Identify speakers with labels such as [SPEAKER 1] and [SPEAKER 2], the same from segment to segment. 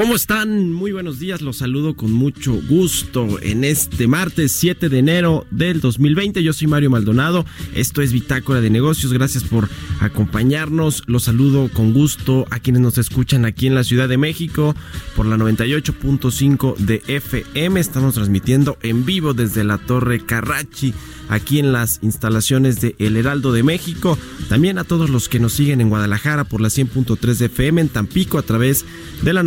[SPEAKER 1] ¿Cómo están? Muy buenos días, los saludo con mucho gusto en este martes 7 de enero del 2020. Yo soy Mario Maldonado, esto es Bitácora de Negocios, gracias por acompañarnos. Los saludo con gusto a quienes nos escuchan aquí en la Ciudad de México por la 98.5 de FM. Estamos transmitiendo en vivo desde la Torre Carrachi aquí en las instalaciones de El Heraldo de México. También a todos los que nos siguen en Guadalajara por la 100.3 de FM, en Tampico a través de la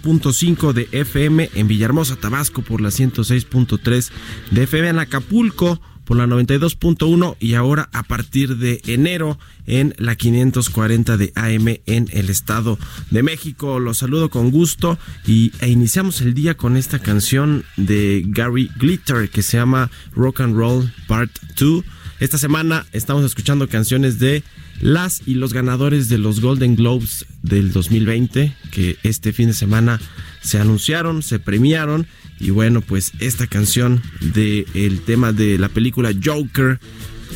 [SPEAKER 1] 92.5 de FM, en Villahermosa, Tabasco por la 106.3 de FM, en Acapulco por la 92.1 y ahora a partir de enero en la 540 de AM en el Estado de México. Los saludo con gusto y e iniciamos el día con esta canción de Gary Glitter que se llama Rock and Roll Part 2. Esta semana estamos escuchando canciones de las y los ganadores de los Golden Globes del 2020 que este fin de semana se anunciaron, se premiaron y bueno, pues esta canción del el tema de la película Joker,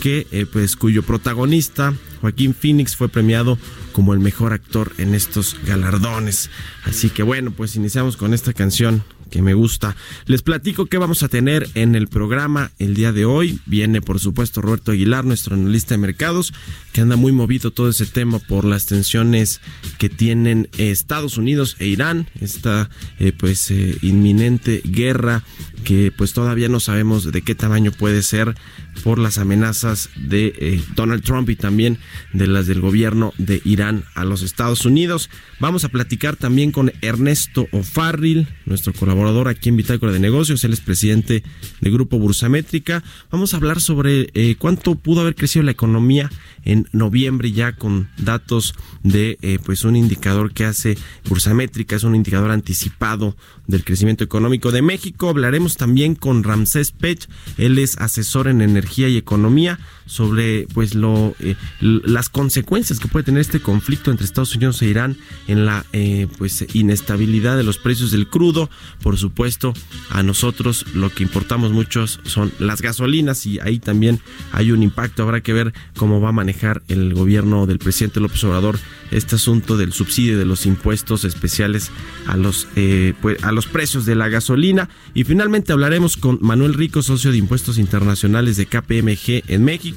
[SPEAKER 1] que eh, pues cuyo protagonista Joaquín Phoenix fue premiado como el mejor actor en estos galardones. Así que bueno, pues iniciamos con esta canción que me gusta. Les platico qué vamos a tener en el programa el día de hoy. Viene, por supuesto, Roberto Aguilar, nuestro analista de mercados, que anda muy movido todo ese tema por las tensiones que tienen Estados Unidos e Irán, esta eh, pues eh, inminente guerra que pues todavía no sabemos de qué tamaño puede ser por las amenazas de eh, Donald Trump y también de las del gobierno de Irán a los Estados Unidos. Vamos a platicar también con Ernesto O'Farrill, nuestro colaborador aquí en Bitácora de Negocios, él es presidente de Grupo Bursamétrica. Vamos a hablar sobre eh, cuánto pudo haber crecido la economía en noviembre ya con datos de eh, pues un indicador que hace Bursamétrica, es un indicador anticipado del crecimiento económico de México. Hablaremos también con Ramsés Pech, él es asesor en energía y economía sobre pues lo eh, las consecuencias que puede tener este conflicto entre Estados Unidos e Irán en la eh, pues inestabilidad de los precios del crudo. Por supuesto, a nosotros lo que importamos muchos son las gasolinas y ahí también hay un impacto. Habrá que ver cómo va a manejar el gobierno del presidente López Obrador este asunto del subsidio de los impuestos especiales a los eh, pues, a los precios de la gasolina y finalmente hablaremos con Manuel Rico, socio de impuestos internacionales de KPMG en México,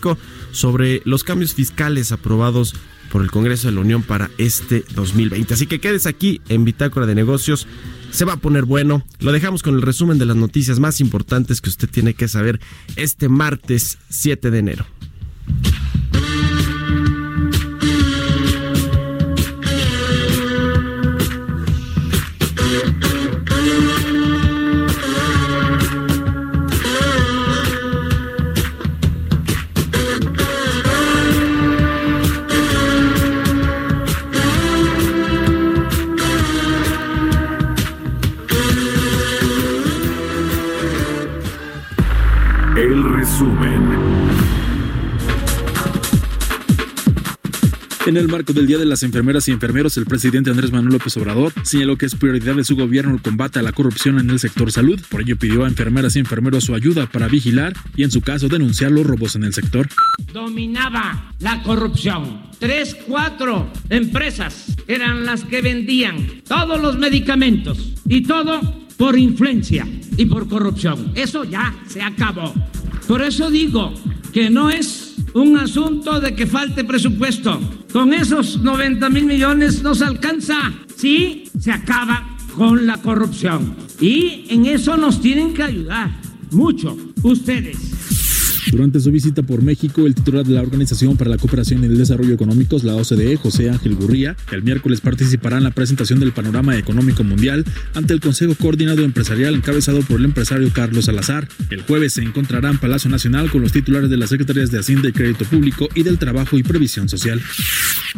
[SPEAKER 1] sobre los cambios fiscales aprobados por el Congreso de la Unión para este 2020. Así que quedes aquí en Bitácora de Negocios. Se va a poner bueno. Lo dejamos con el resumen de las noticias más importantes que usted tiene que saber este martes 7 de enero.
[SPEAKER 2] En el marco del Día de las Enfermeras y Enfermeros, el presidente Andrés Manuel López Obrador señaló que es prioridad de su gobierno el combate a la corrupción en el sector salud. Por ello pidió a enfermeras y enfermeros su ayuda para vigilar y en su caso denunciar los robos en el sector.
[SPEAKER 3] Dominaba la corrupción. Tres, cuatro empresas eran las que vendían todos los medicamentos y todo por influencia y por corrupción. Eso ya se acabó. Por eso digo que no es un asunto de que falte presupuesto. Con esos 90 mil millones nos alcanza. Sí, se acaba con la corrupción. Y en eso nos tienen que ayudar mucho ustedes.
[SPEAKER 2] Durante su visita por México, el titular de la Organización para la Cooperación y el Desarrollo Económicos, la OCDE, José Ángel Gurría, el miércoles participará en la presentación del panorama económico mundial ante el Consejo Coordinado Empresarial encabezado por el empresario Carlos Salazar. El jueves se encontrará en Palacio Nacional con los titulares de las Secretarías de Hacienda y Crédito Público y del Trabajo y Previsión Social.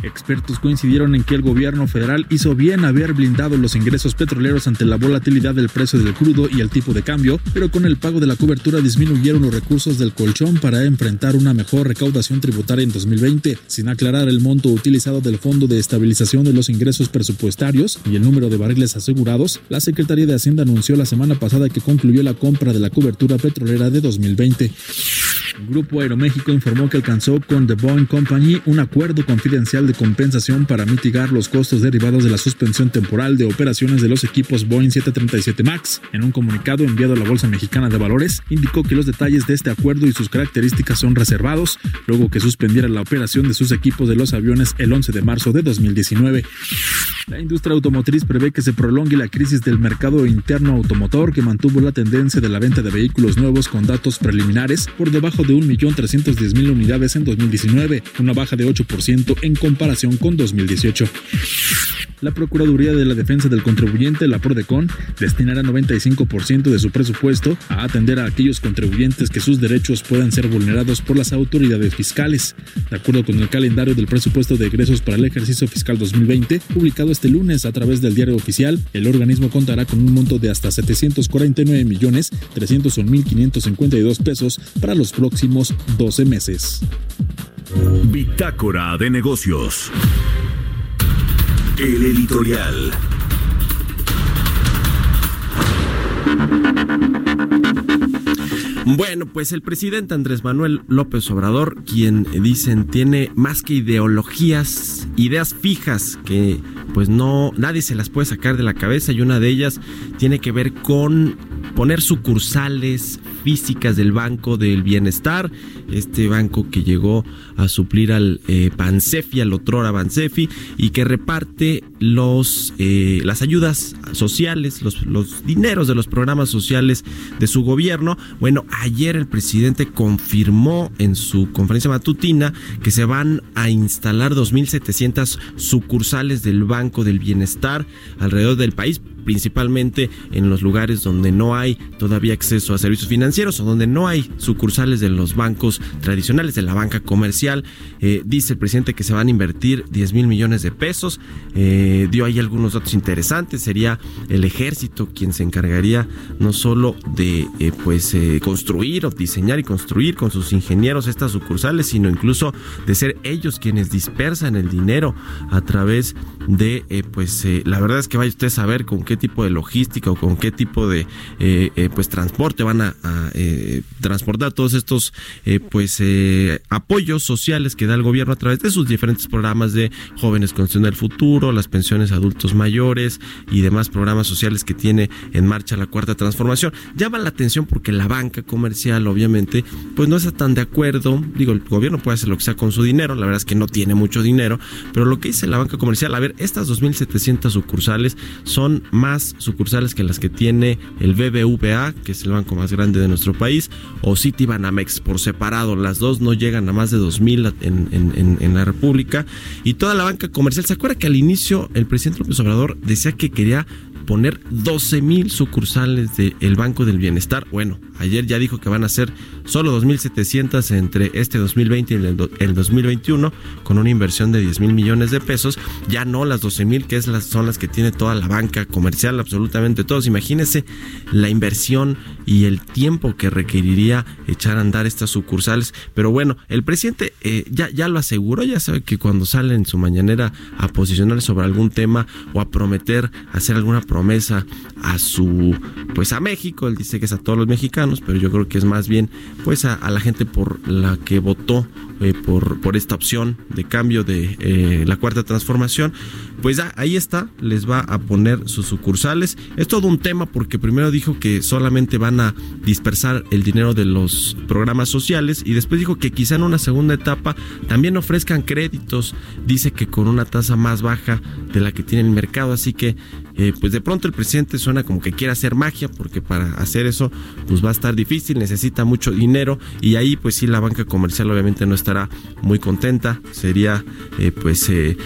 [SPEAKER 2] Expertos coincidieron en que el gobierno federal hizo bien haber blindado los ingresos petroleros ante la volatilidad del precio del crudo y el tipo de cambio, pero con el pago de la cobertura disminuyeron los recursos del colchón para enfrentar una mejor recaudación tributaria en 2020, sin aclarar el monto utilizado del Fondo de Estabilización de los Ingresos Presupuestarios y el número de barriles asegurados. La Secretaría de Hacienda anunció la semana pasada que concluyó la compra de la cobertura petrolera de 2020. El Grupo Aeroméxico informó que alcanzó con The Boeing Company un acuerdo confidencial de compensación para mitigar los costos derivados de la suspensión temporal de operaciones de los equipos Boeing 737 MAX. En un comunicado enviado a la Bolsa Mexicana de Valores, indicó que los detalles de este acuerdo y sus características son reservados, luego que suspendiera la operación de sus equipos de los aviones el 11 de marzo de 2019. La industria automotriz prevé que se prolongue la crisis del mercado interno automotor que mantuvo la tendencia de la venta de vehículos nuevos con datos preliminares por debajo de 1.310.000 unidades en 2019, una baja de 8% en comparación con 2018. La Procuraduría de la Defensa del Contribuyente, la PRODECON, destinará 95% de su presupuesto a atender a aquellos contribuyentes que sus derechos puedan ser vulnerados por las autoridades fiscales. De acuerdo con el calendario del presupuesto de egresos para el ejercicio fiscal 2020, publicado este lunes a través del diario oficial, el organismo contará con un monto de hasta 749 millones 301.552 pesos para los próximos 12 meses.
[SPEAKER 4] Bitácora de negocios. El editorial.
[SPEAKER 1] Bueno, pues el presidente Andrés Manuel López Obrador, quien dicen tiene más que ideologías, ideas fijas que pues no nadie se las puede sacar de la cabeza y una de ellas tiene que ver con poner sucursales físicas del Banco del Bienestar, este banco que llegó a suplir al eh, Bansefi, al otrora Bansefi, y que reparte los, eh, las ayudas sociales, los, los dineros de los programas sociales de su gobierno. Bueno, ayer el presidente confirmó en su conferencia matutina que se van a instalar 2.700 sucursales del Banco del Bienestar alrededor del país principalmente en los lugares donde no hay todavía acceso a servicios financieros o donde no hay sucursales de los bancos tradicionales, de la banca comercial. Eh, dice el presidente que se van a invertir 10 mil millones de pesos. Eh, dio ahí algunos datos interesantes. Sería el ejército quien se encargaría no solo de eh, pues construir o diseñar y construir con sus ingenieros estas sucursales, sino incluso de ser ellos quienes dispersan el dinero a través de pues la verdad es que vaya usted a saber con qué tipo de logística o con qué tipo de pues transporte van a, transportar todos estos pues apoyos sociales que da el gobierno a través de sus diferentes programas de jóvenes construyendo el futuro, las pensiones adultos mayores y demás programas sociales que tiene en marcha la cuarta transformación. Llama la atención porque la banca comercial obviamente pues no está tan de acuerdo, digo, el gobierno puede hacer lo que sea con su dinero, la verdad es que no tiene mucho dinero, pero lo que dice la banca comercial, a ver, estas 2.700 sucursales son más sucursales que las que tiene el BBVA, que es el banco más grande de nuestro país, o Citibanamex por separado, las dos no llegan a más de 2.000 en, en, en, la República y toda la banca comercial. ¿Se acuerda que al inicio el presidente López Obrador decía que quería poner 12 mil sucursales del Banco del Bienestar. Bueno, ayer ya dijo que van a ser solo 2.700 entre este 2020 y el, 2021, con una inversión de 10 mil millones de pesos. Ya no las 12 mil, que son las que tiene toda la banca comercial, absolutamente todos. Imagínense la inversión y el tiempo que requeriría echar a andar estas sucursales. Pero bueno, el presidente eh, ya, ya lo aseguró, ya sabe que cuando sale en su mañanera a posicionar sobre algún tema o a prometer hacer alguna promesa a su, pues a México, él dice que es a todos los mexicanos, pero yo creo que es más bien pues a, la gente por la que votó eh, por, por esta opción de cambio de eh, la cuarta transformación, pues ahí está, les va a poner sus sucursales. Es todo un tema porque primero dijo que solamente van a dispersar el dinero de los programas sociales y después dijo que quizá en una segunda etapa también ofrezcan créditos, dice que con una tasa más baja de la que tiene el mercado, así que eh, pues de pronto el presidente suena como que quiere hacer magia porque para hacer eso pues va a estar difícil, necesita mucho dinero y ahí pues sí la banca comercial obviamente no estará muy contenta, sería eh, pues eh,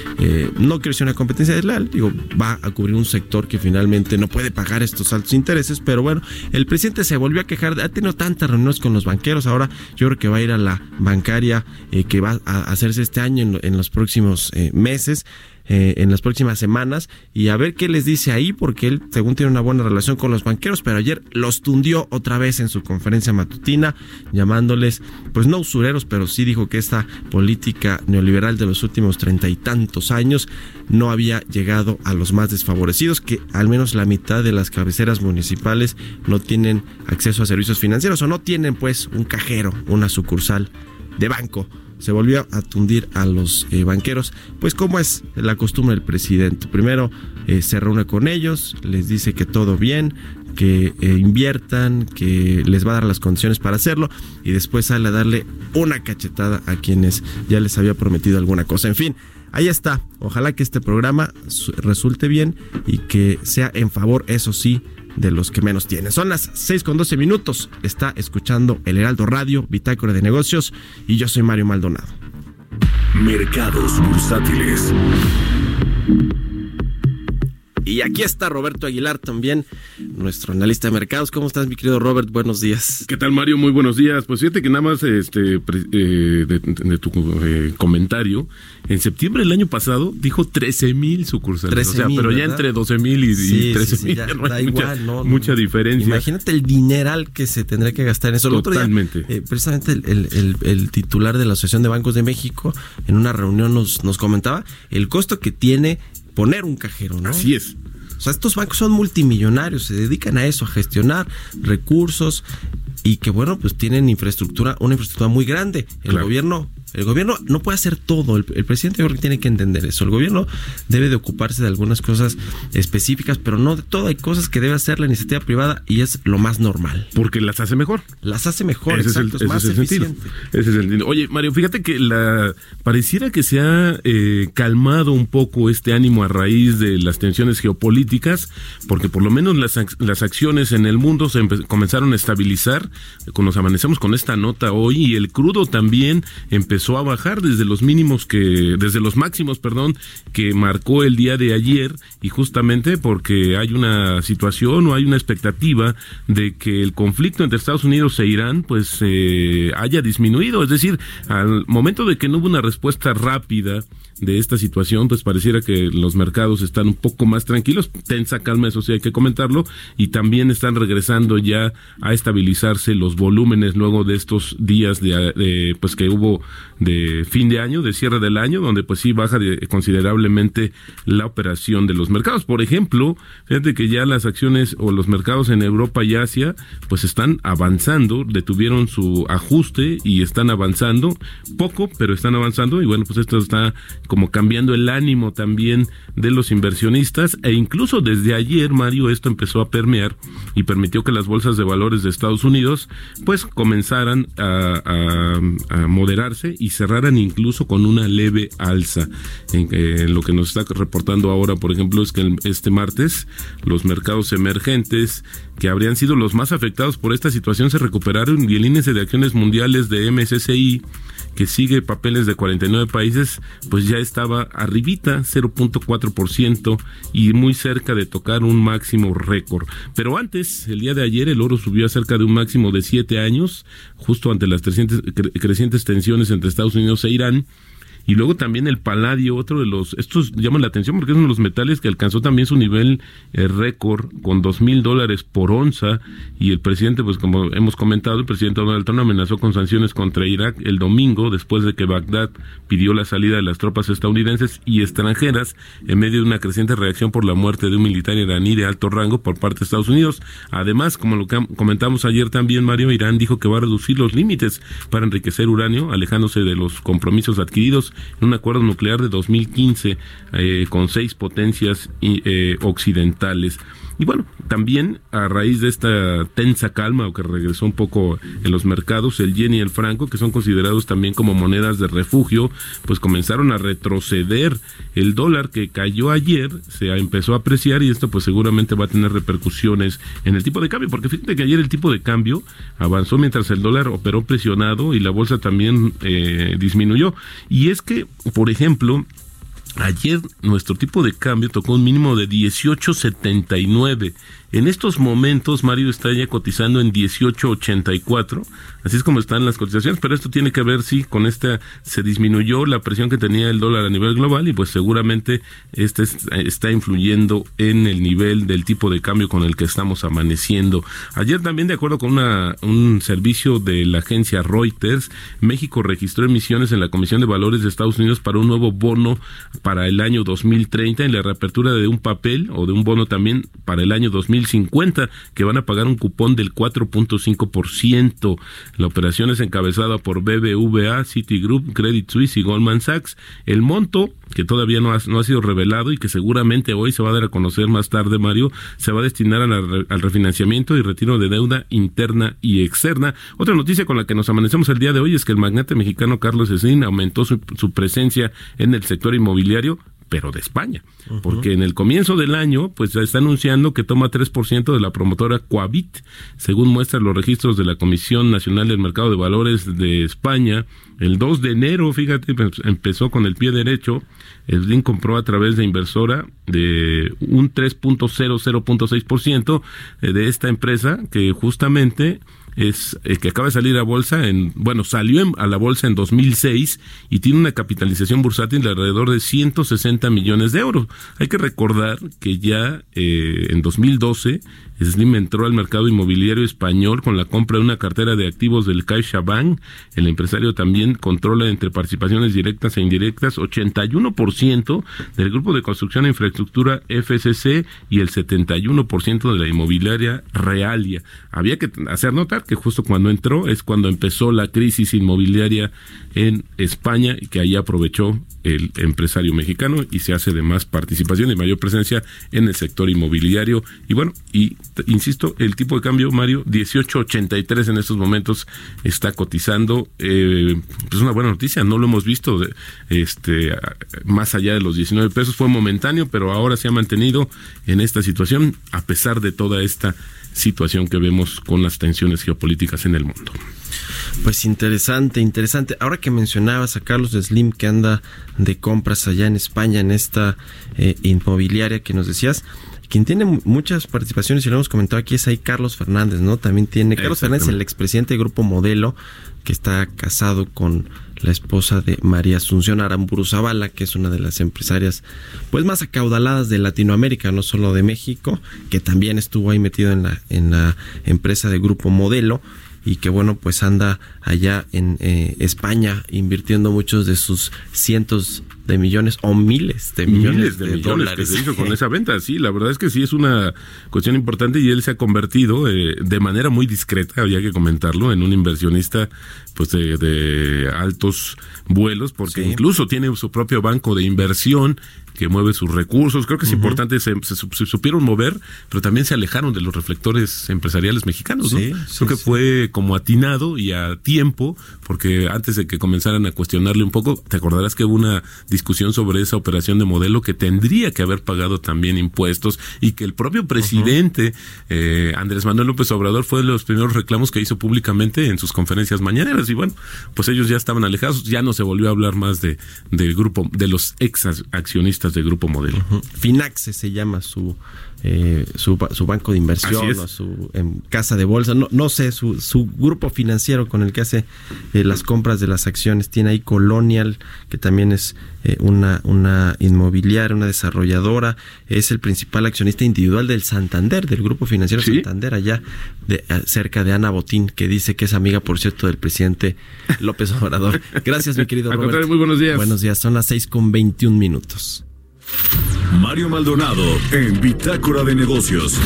[SPEAKER 1] no quiero decir una competencia desleal, digo, va a cubrir un sector que finalmente no puede pagar estos altos intereses, pero bueno, el presidente se volvió a quejar, ha tenido tantas reuniones con los banqueros, ahora yo creo que va a ir a la bancaria que va a hacerse este año en los próximos meses eh, en las próximas semanas y a ver qué les dice ahí, porque él, según tiene una buena relación con los banqueros, pero ayer los tundió otra vez en su conferencia matutina, llamándoles, pues no usureros, pero sí dijo que esta política neoliberal de los últimos treinta y tantos años no había llegado a los más desfavorecidos, que al menos la mitad de las cabeceras municipales no tienen acceso a servicios financieros o no tienen pues un cajero, una sucursal de banco se volvió a tundir a los eh, banqueros, pues como es la costumbre del presidente. Primero eh, se reúne con ellos, les dice que todo bien, que eh, inviertan, que les va a dar las condiciones para hacerlo y después sale a darle una cachetada a quienes ya les había prometido alguna cosa. En fin, ahí está. Ojalá que este programa resulte bien y que sea en favor, eso sí, de los que menos tienen. Son las 6 con 12 minutos. Está escuchando el Heraldo Radio, Bitácora de Negocios, y yo soy Mario Maldonado.
[SPEAKER 4] Mercados bursátiles.
[SPEAKER 1] Y aquí está Roberto Aguilar también, nuestro analista de mercados. ¿Cómo estás, mi querido Robert? Buenos días.
[SPEAKER 5] ¿Qué tal, Mario? Muy buenos días. Pues fíjate que nada más este, eh, de, tu eh, comentario, en septiembre del año pasado dijo 13 mil sucursales. o sea, pero ya entre 12 mil y, 13 mil. da igual, no, mucha diferencia.
[SPEAKER 1] Imagínate el dineral que se tendría que gastar en eso.
[SPEAKER 5] Totalmente.
[SPEAKER 1] Eh, precisamente el, el, titular de la Asociación de Bancos de México en una reunión nos, nos comentaba el costo que tiene poner un cajero, ¿no?
[SPEAKER 5] Así es.
[SPEAKER 1] O sea, estos bancos son multimillonarios, se dedican a eso, a gestionar recursos y que bueno, pues tienen infraestructura, una infraestructura muy grande. El gobierno el gobierno no puede hacer todo. El, presidente yo creo que tiene que entender eso. El gobierno debe de ocuparse de algunas cosas específicas, pero no de todo. Hay cosas que debe hacer la iniciativa privada y es lo más normal.
[SPEAKER 5] Porque las hace mejor.
[SPEAKER 1] Las hace mejor, exacto. Es, más eficiente.
[SPEAKER 5] Ese es el sentido. Oye, Mario, fíjate que la pareciera que se ha eh, calmado un poco este ánimo a raíz de las tensiones geopolíticas, porque por lo menos las, las acciones en el mundo se comenzaron a estabilizar. Nos amanecemos con esta nota hoy y el crudo también empezó a bajar desde los mínimos que, desde los máximos, perdón, que marcó el día de ayer y justamente porque hay una situación o hay una expectativa de que el conflicto entre Estados Unidos e Irán pues eh, haya disminuido, es decir, al momento de que no hubo una respuesta rápida de esta situación, pues pareciera que los mercados están un poco más tranquilos, tensa calma, eso sí hay que comentarlo, y también están regresando ya a estabilizarse los volúmenes luego de estos días de, pues que hubo de fin de año, de cierre del año, donde pues sí baja considerablemente la operación de los mercados. Por ejemplo, fíjate que ya las acciones o los mercados en Europa y Asia pues están avanzando, detuvieron su ajuste y están avanzando poco, pero están avanzando. Y bueno, pues esto está como cambiando el ánimo también de los inversionistas e incluso desde ayer, Mario, esto empezó a permear y permitió que las bolsas de valores de Estados Unidos pues comenzaran a, moderarse y cerraran incluso con una leve alza. En, lo que nos está reportando ahora, por ejemplo, es que este martes los mercados emergentes que habrían sido los más afectados por esta situación se recuperaron y el índice de acciones mundiales de MSCI que sigue papeles de 49 países, pues ya estaba arribita 0.4% y muy cerca de tocar un máximo récord. Pero antes, el día de ayer, el oro subió a cerca de un máximo de 7 años, justo ante las crecientes tensiones entre Estados Unidos e Irán y luego también el paladio, otro de los, estos llaman la atención porque es uno de los metales que alcanzó también su nivel eh, récord con dos mil dólares por onza y el presidente, pues como hemos comentado, el presidente Donald Trump amenazó con sanciones contra Irak el domingo después de que Bagdad pidió la salida de las tropas estadounidenses y extranjeras en medio de una creciente reacción por la muerte de un militar iraní de alto rango por parte de Estados Unidos. Además, como lo comentamos ayer también, Mario, Irán dijo que va a reducir los límites para enriquecer uranio, alejándose de los compromisos adquiridos un acuerdo nuclear de 2015 eh, con seis potencias eh, occidentales. Y bueno, también a raíz de esta tensa calma o que regresó un poco en los mercados, el yen y el franco, que son considerados también como monedas de refugio, pues comenzaron a retroceder. El dólar que cayó ayer se empezó a apreciar y esto pues seguramente va a tener repercusiones en el tipo de cambio, porque fíjate que ayer el tipo de cambio avanzó mientras el dólar operó presionado y la bolsa también eh, disminuyó. Y es que, por ejemplo, Ayer nuestro tipo de cambio tocó un mínimo de 18.79 en estos momentos, Mario está ya cotizando en 18.84, así es como están las cotizaciones, pero esto tiene que ver, sí, con esta, se disminuyó la presión que tenía el dólar a nivel global y pues seguramente este está influyendo en el nivel del tipo de cambio con el que estamos amaneciendo. Ayer también, de acuerdo con una, un servicio de la agencia Reuters, México registró emisiones en la Comisión de Valores de Estados Unidos para un nuevo bono para el año 2030 en la reapertura de un papel o de un bono también para el año 2030 50 que van a pagar un cupón del 4.5%. La operación es encabezada por BBVA, Citigroup, Credit Suisse y Goldman Sachs. El monto, que todavía no ha, no ha sido revelado y que seguramente hoy se va a dar a conocer más tarde, Mario, se va a destinar al refinanciamiento y retiro de deuda interna y externa. Otra noticia con la que nos amanecemos el día de hoy es que el magnate mexicano Carlos Slim aumentó su, su presencia en el sector inmobiliario pero de España, porque en el comienzo del año, pues está anunciando que toma 3% de la promotora Coavit, según muestran los registros de la Comisión Nacional del Mercado de Valores de España. El 2 de enero, fíjate, pues, empezó con el pie derecho. Slim compró a través de inversora de un 3.00.6% eh, de esta empresa que justamente es eh, que acaba de salir a bolsa en, bueno, salió a la bolsa en 2006 y tiene una capitalización bursátil de alrededor de 160 millones de euros. Hay que recordar que ya eh, en 2012 Slim entró al mercado inmobiliario español con la compra de una cartera de activos del CaixaBank. El empresario también controla entre participaciones directas e indirectas 81% del grupo de construcción e infraestructura FCC y el 71% de la inmobiliaria Realia. Había que hacer notar que justo cuando entró es cuando empezó la crisis inmobiliaria en España y que ahí aprovechó el empresario mexicano y se hace de más participación y mayor presencia en el sector inmobiliario. Y bueno, y insisto, el tipo de cambio, Mario, 18.83 en estos momentos está cotizando. Eh, pues una buena noticia, no lo hemos visto este más allá de los 19 pesos, fue momentáneo, pero ahora se ha mantenido en esta situación a pesar de toda esta situación que vemos con las tensiones geopolíticas en el mundo.
[SPEAKER 1] Pues interesante, interesante. Ahora que mencionabas a Carlos Slim que anda de compras allá en España en esta eh, inmobiliaria que nos decías, quien tiene muchas participaciones y lo hemos comentado aquí es ahí Carlos Fernández, ¿no? También tiene Carlos Fernández, el expresidente del Grupo Modelo, que está casado con la esposa de María Asunción Aramburu Zavala, que es una de las empresarias pues más acaudaladas de Latinoamérica, no solo de México, que también estuvo ahí metido en la, en la empresa de Grupo Modelo y que bueno pues anda allá en eh, España invirtiendo muchos de sus cientos de millones o miles de millones, de, dólares
[SPEAKER 5] que hizo con esa venta. Sí, la verdad es que sí es una cuestión importante y él se ha convertido eh, de manera muy discreta, había que comentarlo, en un inversionista pues de, altos vuelos, porque incluso tiene su propio banco de inversión que mueve sus recursos. Creo que es importante, se, supieron mover, pero también se alejaron de los reflectores empresariales mexicanos. ¿no? Creo que fue como atinado y a tiempo, porque antes de que comenzaran a cuestionarle un poco, te acordarás que hubo una discusión sobre esa operación de modelo que tendría que haber pagado también impuestos y que el propio presidente eh, Andrés Manuel López Obrador fue de los primeros reclamos que hizo públicamente en sus conferencias mañaneras y bueno, pues ellos ya estaban alejados, ya no se volvió a hablar más de del grupo de los ex accionistas del grupo Modelo.
[SPEAKER 1] Finaxe se llama su eh, su, su, banco de inversión o su casa de bolsa, no, no sé, su, su grupo financiero con el que hace eh, las compras de las acciones. Tiene ahí Colonial, que también es eh, una, una inmobiliaria, una desarrolladora. Es el principal accionista individual del Santander, del grupo financiero Santander, allá de, cerca de Ana Botín, que dice que es amiga, por cierto, del presidente López Obrador. Gracias, mi querido Robert.
[SPEAKER 5] Muy buenos días.
[SPEAKER 1] Buenos días, son las seis con veintiún minutos.
[SPEAKER 4] Mario Maldonado en Bitácora de Negocios.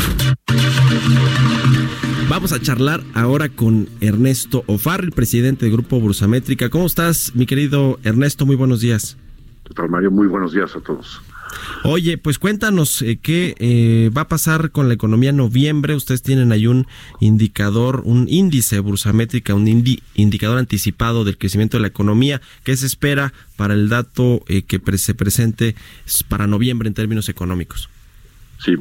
[SPEAKER 1] Vamos a charlar ahora con Ernesto Ofar, el presidente del Grupo Bursamétrica. ¿Cómo estás, mi querido Ernesto? Muy buenos días.
[SPEAKER 6] Mario? Muy buenos días a todos.
[SPEAKER 1] Oye, pues cuéntanos eh, qué eh, va a pasar con la economía en noviembre. Ustedes tienen ahí un indicador, un índice bursamétrica, un indicador anticipado del crecimiento de la economía. ¿Qué se espera para el dato eh, que se presente para noviembre en términos económicos?
[SPEAKER 6] Sí,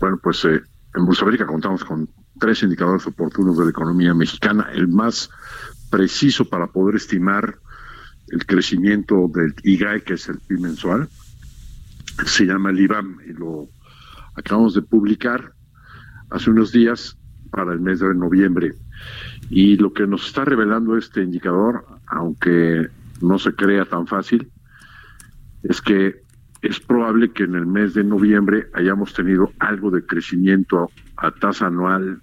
[SPEAKER 6] bueno, pues en Bursamérica contamos con tres indicadores oportunos de la economía mexicana. El más preciso para poder estimar el crecimiento del IGAE, que es el PIB mensual, se llama el IBAM y lo acabamos de publicar hace unos días para el mes de noviembre. Y lo que nos está revelando este indicador, aunque no se crea tan fácil, es que es probable que en el mes de noviembre hayamos tenido algo de crecimiento a tasa anual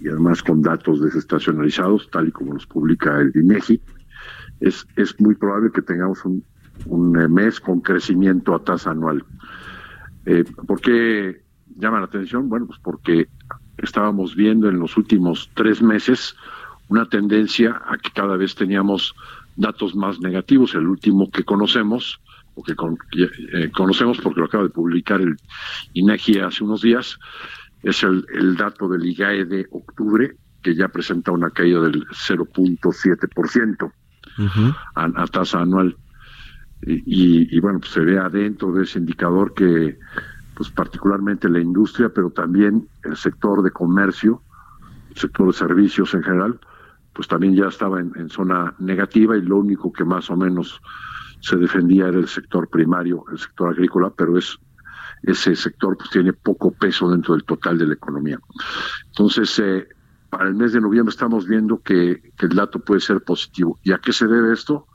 [SPEAKER 6] y además con datos desestacionalizados, tal y como nos publica el INEGI. Es, es muy probable que tengamos un, un eh, mes con crecimiento a tasa anual. Eh, ¿Por qué llama la atención? Bueno, pues porque estábamos viendo en los últimos tres meses una tendencia a que cada vez teníamos datos más negativos. El último que conocemos, o que eh, conocemos porque lo acaba de publicar el INEGI hace unos días, es el, dato del IGAE de octubre, que ya presenta una caída del 0.7% a tasa anual. Y, bueno, pues se ve adentro de ese indicador que, pues particularmente la industria, pero también el sector de comercio, el sector de servicios en general, pues también ya estaba en, zona negativa y lo único que más o menos se defendía era el sector primario, el sector agrícola, pero es ese sector pues tiene poco peso dentro del total de la economía. Entonces, eh, para el mes de noviembre estamos viendo que, que, el dato puede ser positivo. ¿Y a qué se debe esto?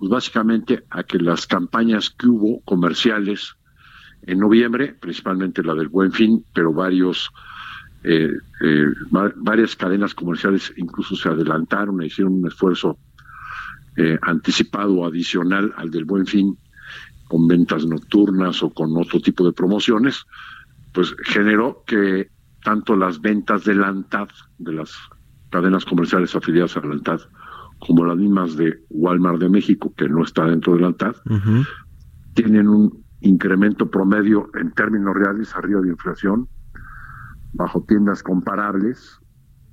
[SPEAKER 6] Pues básicamente a que las campañas que hubo comerciales en noviembre, principalmente la del Buen Fin, pero varios eh, eh, varias cadenas comerciales incluso se adelantaron e hicieron un esfuerzo eh, anticipado adicional al del Buen Fin con ventas nocturnas o con otro tipo de promociones, pues generó que tanto las ventas de la de las cadenas comerciales afiliadas a la como las mismas de Walmart de México, que no está dentro de la ANTAD, tienen un incremento promedio en términos reales arriba de inflación, bajo tiendas comparables,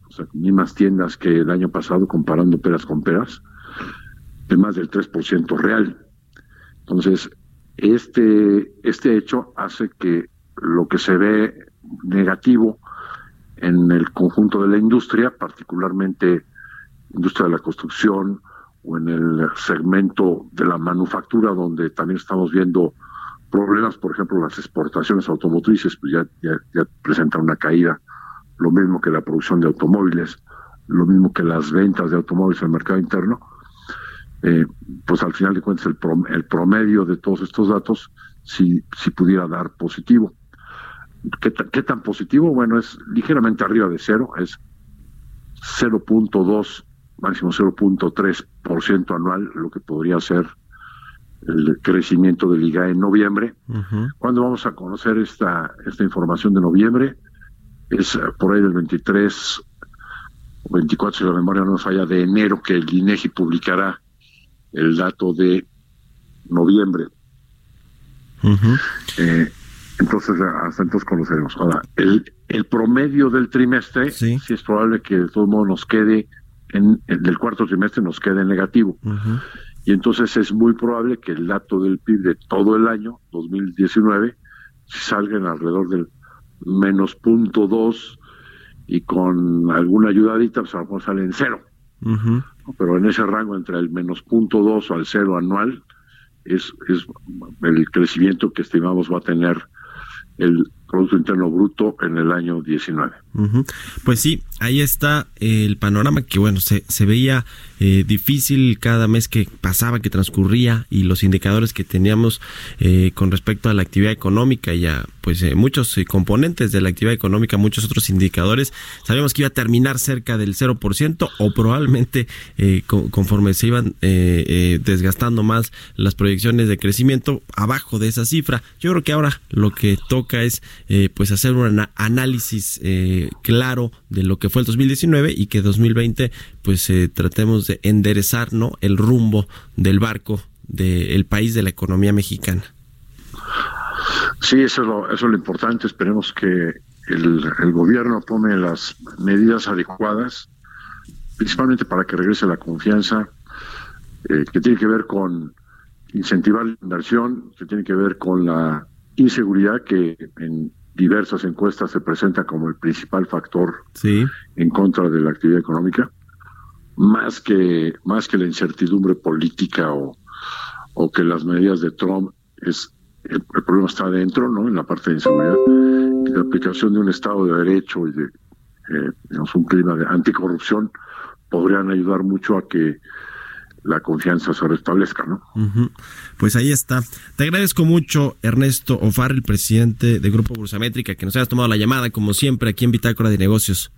[SPEAKER 6] o sea, mismas tiendas que el año pasado, comparando peras con peras, de más del 3% real. Entonces, este, este hecho hace que lo que se ve negativo en el conjunto de la industria, particularmente industria de la construcción o en el segmento de la manufactura, donde también estamos viendo problemas, por ejemplo, las exportaciones automotrices, pues ya, ya, presentan una caída, lo mismo que la producción de automóviles, lo mismo que las ventas de automóviles en el mercado interno, eh, pues al final de cuentas el, el promedio de todos estos datos si, si pudiera dar positivo. ¿Qué, ¿Qué tan positivo? Bueno, es ligeramente arriba de cero, es 0.2 máximo 0.3% anual, lo que podría ser el crecimiento del IGA en noviembre. ¿Cuándo vamos a conocer esta, esta información de noviembre? Es eh, por ahí del 23 o 24, si la memoria no nos falla, de enero que el INEGI publicará el dato de noviembre. Eh, entonces, hasta entonces conoceremos. Ahora, el, el promedio del trimestre, sí. sí es probable que de todos modos nos quede en, el cuarto trimestre nos queda en negativo. y entonces es muy probable que el dato del PIB de todo el año 2019 salga en alrededor del menos punto dos y con alguna ayudadita pues a lo mejor sale en cero. Pero en ese rango entre el menos punto dos o al cero anual es, es el crecimiento que estimamos va a tener el Producto Interno Bruto en el año 19.
[SPEAKER 1] Pues sí, ahí está el panorama que bueno, se, se veía eh, difícil cada mes que pasaba, que transcurría y los indicadores que teníamos eh, con respecto a la actividad económica y a pues eh, muchos componentes de la actividad económica, muchos otros indicadores, sabíamos que iba a terminar cerca del 0% o probablemente conforme se iban desgastando más las proyecciones de crecimiento abajo de esa cifra. Yo creo que ahora lo que toca es pues hacer un análisis claro de lo que fue el 2019 y que 2020 pues tratemos de enderezar ¿no? el rumbo del barco del país de la economía mexicana.
[SPEAKER 6] Sí, eso es lo, eso es lo importante. Esperemos que el, gobierno tome las medidas adecuadas, principalmente para que regrese la confianza, eh, que tiene que ver con incentivar la inversión, que tiene que ver con la inseguridad que en diversas encuestas se presenta como el principal factor en contra de la actividad económica más que, más que la incertidumbre política o, o que las medidas de Trump, es el, problema está adentro, ¿no? En la parte de inseguridad, y la aplicación de un Estado de Derecho y de eh, digamos, un clima de anticorrupción podrían ayudar mucho a que la confianza se restablezca, ¿no?
[SPEAKER 1] Pues ahí está. Te agradezco mucho, Ernesto el presidente de Grupo Bursamétrica, que nos hayas tomado la llamada, como siempre, aquí en Bitácora de Negocios.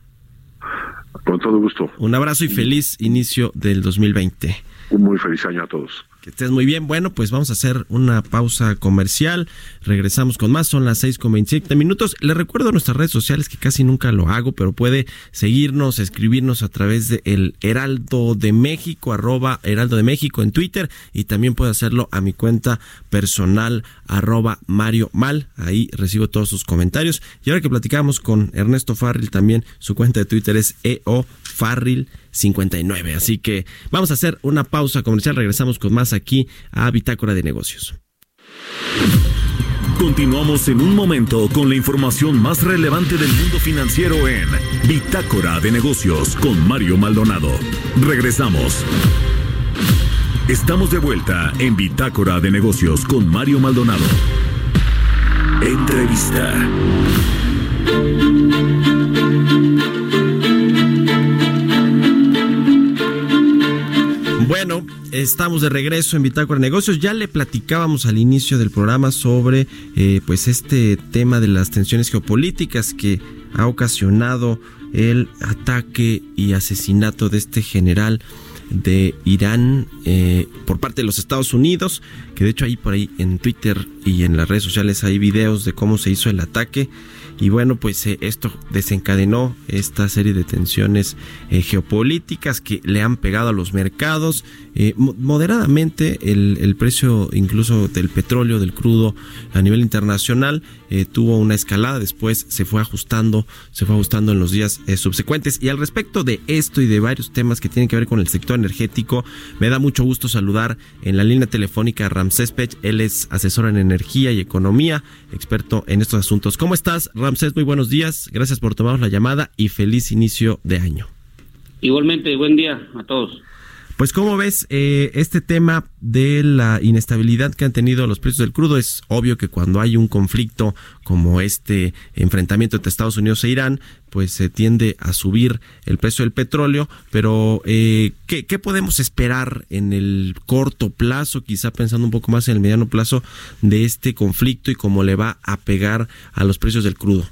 [SPEAKER 6] Con todo gusto.
[SPEAKER 1] Un abrazo y feliz inicio del 2020.
[SPEAKER 6] Un muy feliz año a todos.
[SPEAKER 1] Que estés muy bien. Bueno, pues vamos a hacer una pausa comercial. Regresamos con más. Son las seis con veintisiete minutos. Le recuerdo nuestras redes sociales que casi nunca lo hago, pero puede seguirnos, escribirnos a través de el Heraldo de México, arroba Heraldo de México en Twitter y también puede hacerlo a mi cuenta personal, arroba Mario Mal. Ahí recibo todos sus comentarios. Y ahora que platicamos con Ernesto Farril, también su cuenta de Twitter es EO 59. Así que vamos a hacer una pausa comercial. Regresamos con más aquí a Bitácora de Negocios.
[SPEAKER 4] Continuamos en un momento con la información más relevante del mundo financiero en Bitácora de Negocios con Mario Maldonado. Regresamos. Estamos de vuelta en Bitácora de Negocios con Mario Maldonado. Entrevista.
[SPEAKER 1] Bueno, estamos de regreso en Bitácora Negocios. Ya le platicábamos al inicio del programa sobre eh, pues este tema de las tensiones geopolíticas que ha ocasionado el ataque y asesinato de este general de Irán eh, por parte de los Estados Unidos, que de hecho ahí por ahí en Twitter y en las redes sociales hay videos de cómo se hizo el ataque. Y bueno, pues eh, esto desencadenó esta serie de tensiones eh, geopolíticas que le han pegado a los mercados. Eh, moderadamente el, el, precio incluso del petróleo, del crudo a nivel internacional tuvo una escalada, después se fue ajustando, se fue ajustando en los días subsecuentes. Y al respecto de esto y de varios temas que tienen que ver con el sector energético, me da mucho gusto saludar en la línea telefónica a Ramsés Pech, él es asesor en energía y economía, experto en estos asuntos. ¿Cómo estás, Ramsés? Muy buenos días, gracias por tomarnos la llamada y feliz inicio de año.
[SPEAKER 7] Igualmente, buen día a todos.
[SPEAKER 1] Pues cómo ves eh, este tema de la inestabilidad que han tenido los precios del crudo. Es obvio que cuando hay un conflicto como este enfrentamiento entre Estados Unidos e Irán, pues se tiende a subir el precio del petróleo. Pero eh, ¿qué, ¿qué, podemos esperar en el corto plazo, quizá pensando un poco más en el mediano plazo, de este conflicto y cómo le va a pegar a los precios del crudo?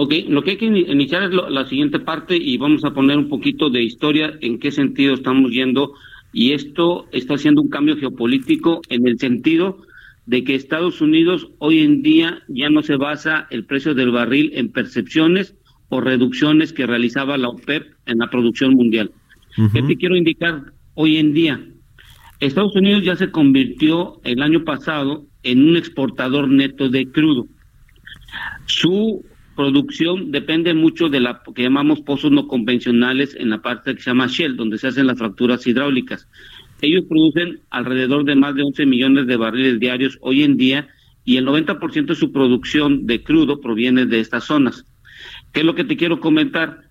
[SPEAKER 7] Ok, lo que hay que iniciar es la siguiente parte y vamos a poner un poquito de historia en qué sentido estamos yendo y esto está haciendo un cambio geopolítico en el sentido de que Estados Unidos hoy en día ya no se basa el precio del barril en percepciones o reducciones que realizaba la OPEP en la producción mundial. ¿Qué te quiero indicar hoy en día? Estados Unidos ya se convirtió el año pasado en un exportador neto de crudo. Su producción depende mucho de la que llamamos pozos no convencionales en la parte que se llama Shell, donde se hacen las fracturas hidráulicas. Ellos producen alrededor de más de 11 millones de barriles diarios hoy en día y el 90% de su producción de crudo proviene de estas zonas. ¿Qué es lo que te quiero comentar?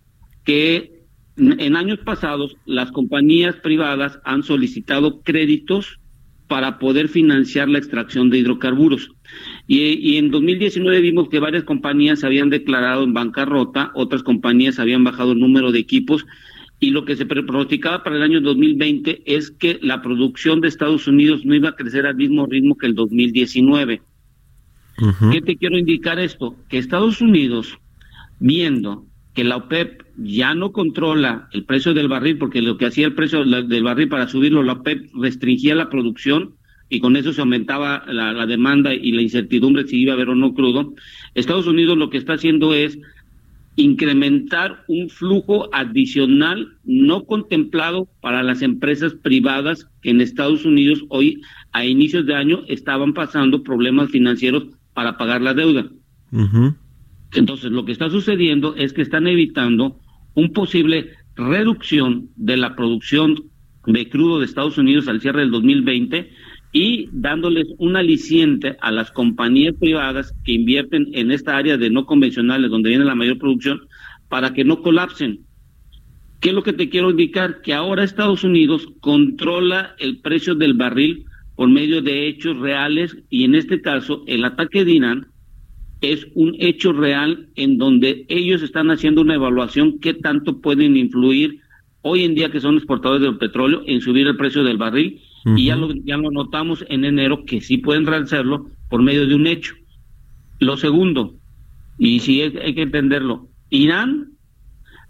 [SPEAKER 7] Que en años pasados las compañías privadas han solicitado créditos para poder financiar la extracción de hidrocarburos. Y, en 2019 vimos que varias compañías se habían declarado en bancarrota, otras compañías habían bajado el número de equipos y lo que se pronosticaba para el año 2020 es que la producción de Estados Unidos no iba a crecer al mismo ritmo que el 2019. ¿Qué te quiero indicar esto? Que Estados Unidos, viendo que la OPEP ya no controla el precio del barril, porque lo que hacía el precio del barril para subirlo, la OPEP restringía la producción y con eso se aumentaba la, demanda y la incertidumbre si iba a haber o no crudo. Estados Unidos lo que está haciendo es incrementar un flujo adicional no contemplado para las empresas privadas que en Estados Unidos hoy a inicios de año estaban pasando problemas financieros para pagar la deuda. Entonces, lo que está sucediendo es que están evitando un posible reducción de la producción de crudo de Estados Unidos al cierre del 2020 y dándoles un aliciente a las compañías privadas que invierten en esta área de no convencionales donde viene la mayor producción para que no colapsen. ¿Qué es lo que te quiero indicar? Que ahora Estados Unidos controla el precio del barril por medio de hechos reales y en este caso el ataque de Irán es un hecho real en donde ellos están haciendo una evaluación qué tanto pueden influir hoy en día que son exportadores del petróleo en subir el precio del barril y ya lo, ya lo notamos en enero que sí pueden hacerlo por medio de un hecho. Lo segundo, y sí hay, hay que entenderlo, Irán,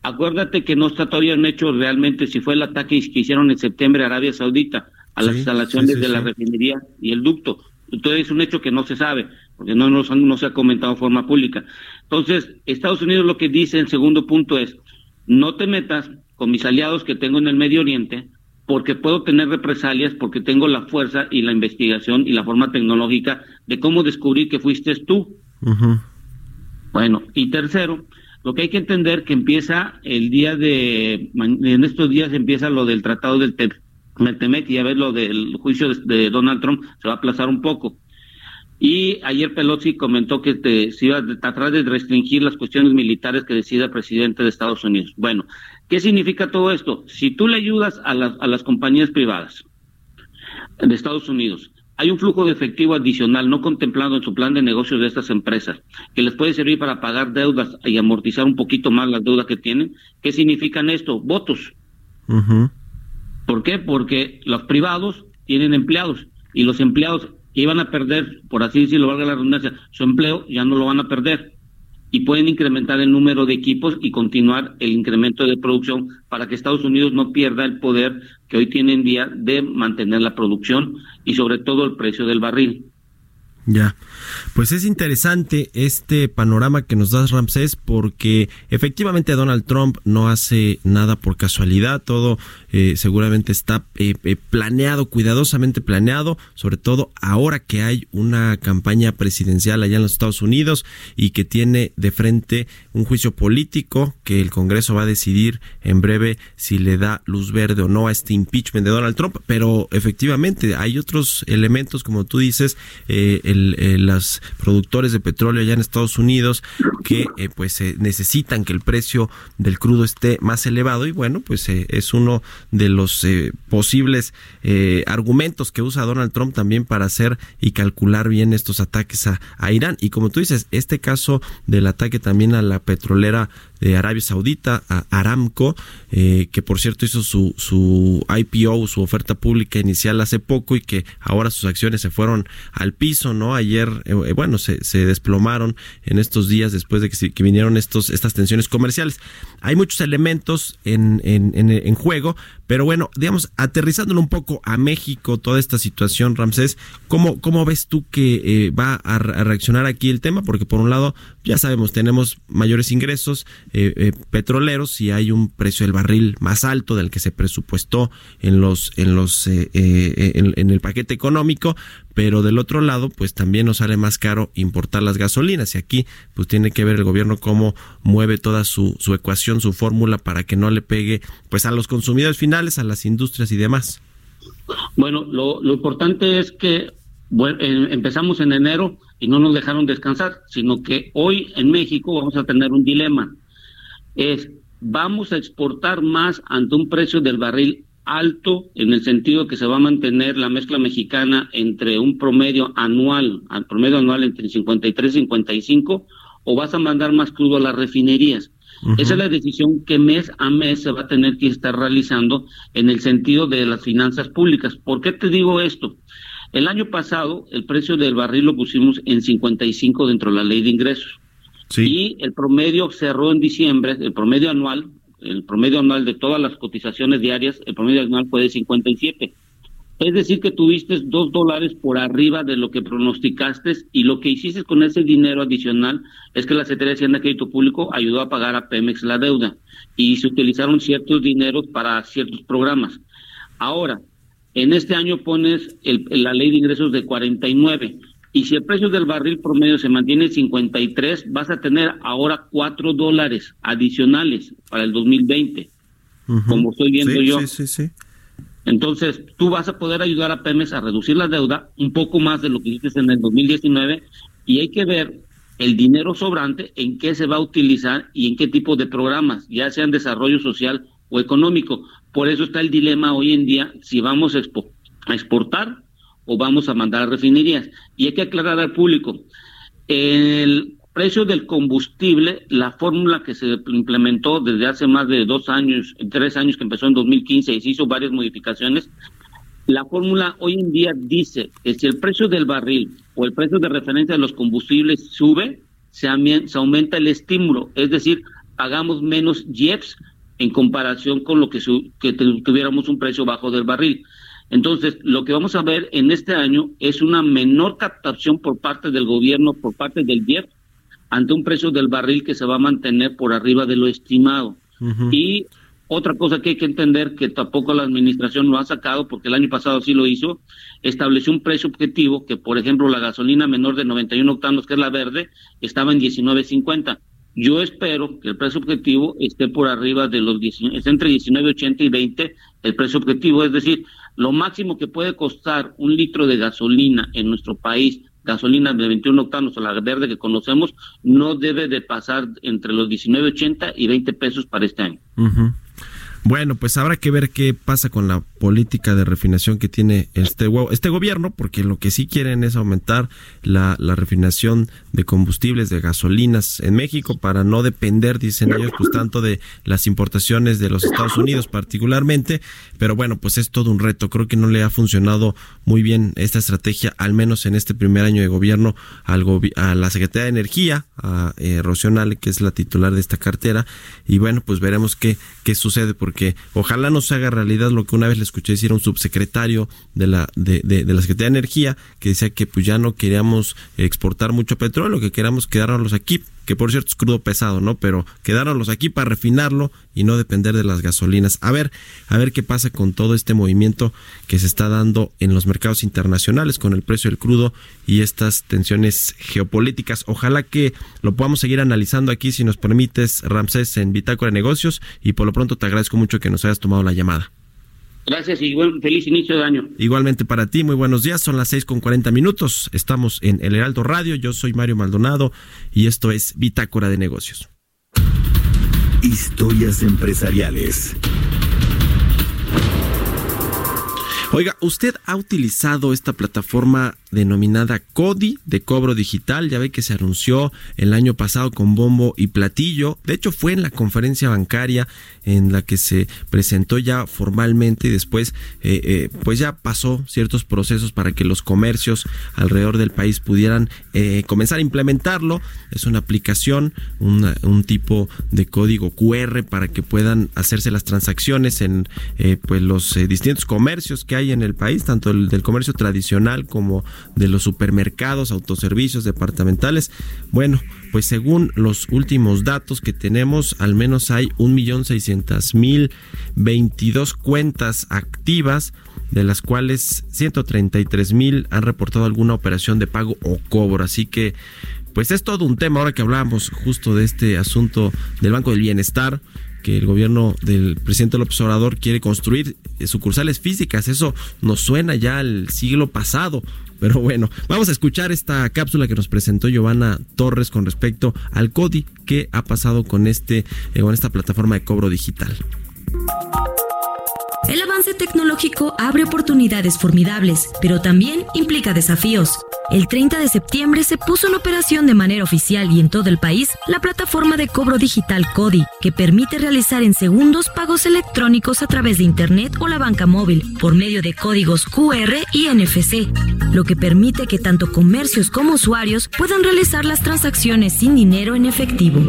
[SPEAKER 7] acuérdate que no está todavía un hecho realmente si fue el ataque que hicieron en septiembre a Arabia Saudita, a las instalaciones de la refinería y el ducto. Entonces es un hecho que no se sabe, porque no, no, no se ha comentado de forma pública. Entonces, Estados Unidos lo que dice en segundo punto es, no te metas con mis aliados que tengo en el Medio Oriente, porque puedo tener represalias, porque tengo la fuerza y la investigación y la forma tecnológica de cómo descubrir que fuiste tú. Bueno, y tercero, lo que hay que entender que empieza el día de, en estos días empieza lo del Tratado del TEP y ya ves lo del juicio de, Donald Trump se va a aplazar un poco. Y ayer Pelosi comentó que te, se iba a tratar de restringir las cuestiones militares que decida el presidente de Estados Unidos. Bueno, ¿qué significa todo esto? Si tú le ayudas a las, a las compañías privadas de Estados Unidos, hay un flujo de efectivo adicional no contemplado en su plan de negocios de estas empresas, que les puede servir para pagar deudas y amortizar un poquito más las deudas que tienen. ¿Qué significan esto? Votos. ¿Por qué? Porque los privados tienen empleados y los empleados que iban a perder, por así decirlo, valga la redundancia, su empleo ya no lo van a perder y pueden incrementar el número de equipos y continuar el incremento de producción para que Estados Unidos no pierda el poder que hoy tiene en día de mantener la producción y sobre todo el precio del barril.
[SPEAKER 1] Ya, pues es interesante este panorama que nos das Ramsés porque efectivamente Donald Trump no hace nada por casualidad, todo eh, seguramente está eh, eh, planeado, cuidadosamente planeado, sobre todo ahora que hay una campaña presidencial allá en los Estados Unidos y que tiene de frente un juicio político que el Congreso va a decidir en breve si le da luz verde o no a este impeachment de Donald Trump, pero efectivamente hay otros elementos, como tú dices, el, los productores de petróleo allá en Estados Unidos que pues necesitan que el precio del crudo esté más elevado y bueno, pues es uno de los eh, posibles eh, argumentos que usa Donald Trump también para hacer y calcular bien estos ataques a, a Irán. Y como tú dices, este caso del ataque también a la petrolera de Arabia Saudita, a Aramco, eh, que por cierto hizo su, su IPO, su oferta pública inicial hace poco y que ahora sus acciones se fueron al piso, ¿no? Ayer, eh, eh, bueno, se, se, desplomaron en estos días después de que, vinieron estos, estas tensiones comerciales. Hay muchos elementos en, en, juego, pero bueno, digamos, aterrizándolo un poco a México, toda esta situación, Ramsés, ¿cómo, cómo ves tú que va a reaccionar aquí el tema? Porque por un lado, ya sabemos, tenemos mayores ingresos, eh, eh, petroleros y hay un precio del barril más alto del que se presupuestó en los en los eh, en, el paquete económico pero del otro lado pues también nos sale más caro importar las gasolinas y aquí pues tiene que ver el gobierno cómo mueve toda su, su ecuación su fórmula para que no le pegue pues a los consumidores finales a las industrias y demás.
[SPEAKER 7] Bueno, lo, lo importante es que bueno, eh, empezamos en enero y no nos dejaron descansar, sino que hoy en México vamos a tener un dilema. Es, vamos a exportar más ante un precio del barril alto en el sentido que se va a mantener la mezcla mexicana entre un promedio anual, al promedio anual entre 53 y 55, o vas a mandar más crudo a las refinerías. Esa es la decisión que mes a mes se va a tener que estar realizando en el sentido de las finanzas públicas. ¿Por qué te digo esto? El año pasado el precio del barril lo pusimos en 55 dentro de la ley de ingresos. Y el promedio cerró en diciembre, el promedio anual, el promedio anual de todas las cotizaciones diarias, el promedio anual fue de 57. Es decir, que tuviste dos dólares por arriba de lo que pronosticaste y lo que hiciste con ese dinero adicional es que la Secretaría de Hacienda Crédito Público ayudó a pagar a Pemex la deuda y se utilizaron ciertos dineros para ciertos programas. Ahora, en este año pones la ley de ingresos de 49 y si el precio del barril promedio se mantiene en 53, vas a tener ahora 4 dólares adicionales para el 2020, como estoy viendo yo. Sí, sí, Entonces, tú vas a poder ayudar a Pemex a reducir la deuda un poco más de lo que hiciste en el 2019 y hay que ver el dinero sobrante en qué se va a utilizar y en qué tipo de programas, ya sean desarrollo social o económico. Por eso está el dilema hoy en día si vamos a, exportar o vamos a mandar a refinerías. Y hay que aclarar al público, el precio del combustible, la fórmula que se implementó desde hace más de dos años, tres años que empezó en 2015 y se hizo varias modificaciones, la fórmula hoy en día dice que si el precio del barril o el precio de referencia de los combustibles sube, se, aumenta el estímulo, es decir, pagamos menos JEPs en comparación con lo que, que tuviéramos un precio bajo del barril. Entonces, lo que vamos a ver en este año es una menor captación por parte del gobierno, por parte del IEF, ante un precio del barril que se va a mantener por arriba de lo estimado. Y otra cosa que hay que entender, que tampoco la administración lo ha sacado, porque el año pasado sí lo hizo, estableció un precio objetivo que, por ejemplo, la gasolina menor de 91 octanos, que es la verde, estaba en 19.50. Yo espero que el precio objetivo esté por arriba de los 19, entre 19.80 y 20 el precio objetivo, es decir, lo máximo que puede costar un litro de gasolina en nuestro país, gasolina de 21 octanos o la verde que conocemos, no debe de pasar entre los 19.80 y 20 pesos para este año.
[SPEAKER 1] Bueno, pues habrá que ver qué pasa con la política de refinación que tiene este, este gobierno, porque lo que sí quieren es aumentar la, refinación de combustibles, de gasolinas en México para no depender, dicen ellos, pues tanto de las importaciones de los Estados Unidos particularmente. Pero bueno, pues es todo un reto. Creo que no le ha funcionado muy bien esta estrategia, al menos en este primer año de gobierno, al a la Secretaría de Energía, a eh, que es la titular de esta cartera. Y bueno, pues veremos qué, qué sucede, porque que ojalá no se haga realidad lo que una vez le escuché decir a un subsecretario de la, de, de, la Secretaría de Energía, que decía que pues ya no queríamos exportar mucho petróleo, que queríamos quedarnos aquí que por cierto es crudo pesado, ¿no? Pero quedárnoslos aquí para refinarlo y no depender de las gasolinas. A ver, a ver qué pasa con todo este movimiento que se está dando en los mercados internacionales con el precio del crudo y estas tensiones geopolíticas. Ojalá que lo podamos seguir analizando aquí, si nos permites, Ramsés, en Bitácora Negocios. Y por lo pronto te agradezco mucho que nos hayas tomado la llamada.
[SPEAKER 7] Gracias y buen, feliz inicio de año.
[SPEAKER 1] Igualmente para ti, muy buenos días. Son las seis con cuarenta minutos. Estamos en El Heraldo Radio. Yo soy Mario Maldonado y esto es Bitácora de Negocios.
[SPEAKER 4] Historias empresariales.
[SPEAKER 1] Oiga, ¿usted ha utilizado esta plataforma denominada CODI de cobro digital? Ya ve que se anunció el año pasado con bombo y platillo. De hecho, fue en la conferencia bancaria en la que se presentó ya formalmente y después eh, eh, pues ya pasó ciertos procesos para que los comercios alrededor del país pudieran eh, comenzar a implementarlo. Es una aplicación, un tipo de código QR para que puedan hacerse las transacciones en pues los distintos comercios que hay en el país, tanto el del comercio tradicional como de los supermercados, autoservicios, departamentales. Bueno, pues según los últimos datos que tenemos, al menos hay un millón seiscientas mil veintidós cuentas activas, de las cuales 133 mil han reportado alguna operación de pago o cobro. Así que, pues es todo un tema ahora que hablábamos justo de este asunto del Banco del Bienestar el gobierno del presidente López Obrador quiere construir sucursales físicas. Eso nos suena ya al siglo pasado. Pero bueno, vamos a escuchar esta cápsula que nos presentó Giovanna Torres con respecto al CODI que ha pasado con este eh, con esta plataforma de cobro digital.
[SPEAKER 8] El avance tecnológico abre oportunidades formidables, pero también implica desafíos. El 30 de septiembre se puso en operación de manera oficial y en todo el país la plataforma de cobro digital CODI, que permite realizar en segundos pagos electrónicos a través de Internet o la banca móvil por medio de códigos QR y NFC, lo que permite que tanto comercios como usuarios puedan realizar las transacciones sin dinero en efectivo.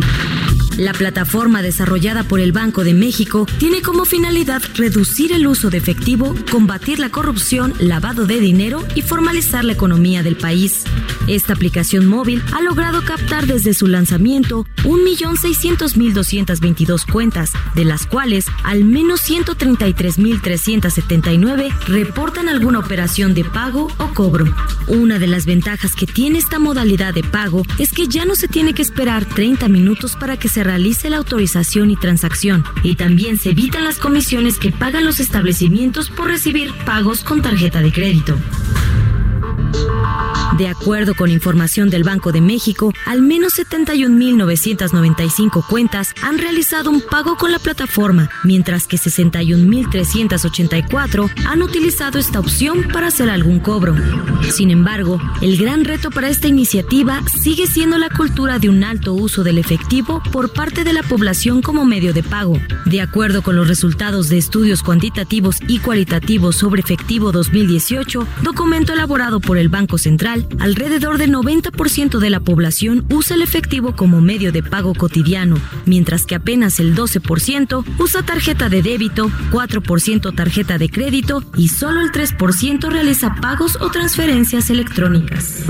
[SPEAKER 8] La plataforma desarrollada por el Banco de México tiene como finalidad reducir el uso de efectivo, combatir la corrupción, lavado de dinero y formalizar la economía del país. Esta aplicación móvil ha logrado captar desde su lanzamiento 1.600.222 cuentas, de las cuales al menos 133.379 reportan alguna operación de pago o cobro. Una de las ventajas que tiene esta modalidad de pago es que ya no se tiene que esperar 30 minutos para que se realice la autorización y transacción y también se evitan las comisiones que pagan los establecimientos por recibir pagos con tarjeta de crédito. De acuerdo con información del Banco de México, al menos 71.995 cuentas han realizado un pago con la plataforma, mientras que 61.384 han utilizado esta opción para hacer algún cobro. Sin embargo, el gran reto para esta iniciativa sigue siendo la cultura de un alto uso del efectivo por parte de la población como medio de pago. De acuerdo con los resultados de estudios cuantitativos y cualitativos sobre efectivo 2018, documento elaborado por el Banco Central, alrededor del 90% de la población usa el efectivo como medio de pago cotidiano, mientras que apenas el 12% usa tarjeta de débito, 4% tarjeta de crédito y solo el 3% realiza pagos o transferencias electrónicas.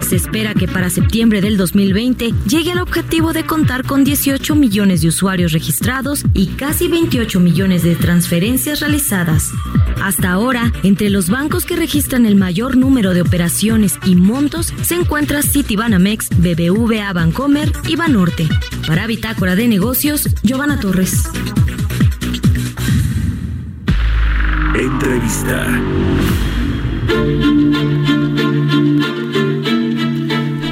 [SPEAKER 8] Se espera que para septiembre del 2020 llegue al objetivo de contar con 18 millones de usuarios registrados y casi 28 millones de transferencias realizadas. Hasta ahora, entre los bancos que registran el mayor número de operaciones y montos se encuentra Citibanamex, BBVA Bancomer y Banorte. Para Bitácora de Negocios, Giovanna Torres.
[SPEAKER 4] Entrevista.